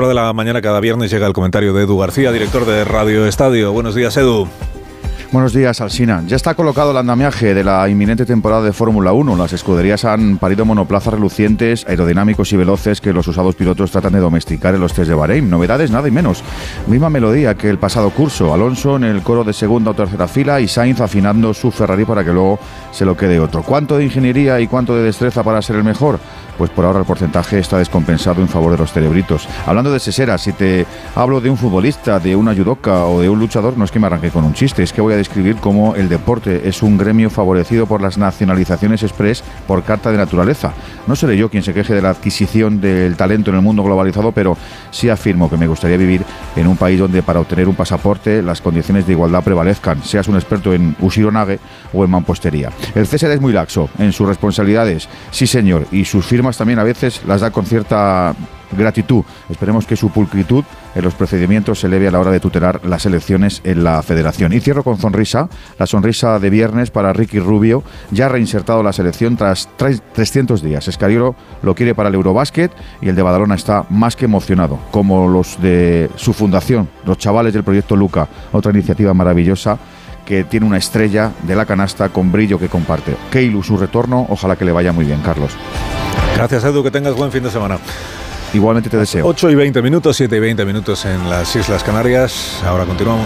de la mañana cada viernes llega el comentario de Edu García, director de Radio Estadio. Buenos días, Edu. Buenos días, Alsina. Ya está colocado el andamiaje de la inminente temporada de Fórmula 1. Las escuderías han parido monoplazas relucientes, aerodinámicos y veloces que los usados pilotos tratan de domesticar en los test de Bahrein. Novedades, nada y menos. Misma melodía que el pasado curso. Alonso en el coro de segunda o tercera fila y Sainz afinando su Ferrari para que luego se lo quede otro. ¿Cuánto de ingeniería y cuánto de destreza para ser el mejor? Pues por ahora el porcentaje está descompensado en favor de los cerebritos. Hablando de Sesera, si te hablo de un futbolista, de una judoka o de un luchador, no es que me arranque con un chiste, es que voy a describir cómo el deporte es un gremio favorecido por las nacionalizaciones express por carta de naturaleza. No seré yo quien se queje de la adquisición del talento en el mundo globalizado, pero sí afirmo que me gustaría vivir en un país donde para obtener un pasaporte las condiciones de igualdad prevalezcan, seas un experto en usironage o en mampostería. El César es muy laxo en sus responsabilidades, sí señor, y sus firmas también a veces las da con cierta gratitud. Esperemos que su pulcritud en los procedimientos se eleve a la hora de tutelar las elecciones en la federación. Y cierro con sonrisa, la sonrisa de viernes para Ricky Rubio, ya reinsertado la selección tras 300 días. Escariolo lo quiere para el Eurobásquet y el de Badalona está más que emocionado, como los de su fundación, los chavales del proyecto Luca, otra iniciativa maravillosa que tiene una estrella de la canasta con brillo que comparte. Keilu, su retorno, ojalá que le vaya muy bien, Carlos. Gracias, Edu, que tengas buen fin de semana. Igualmente te deseo. 8 y 20 minutos, 7 y 20 minutos en las Islas Canarias. Ahora continuamos.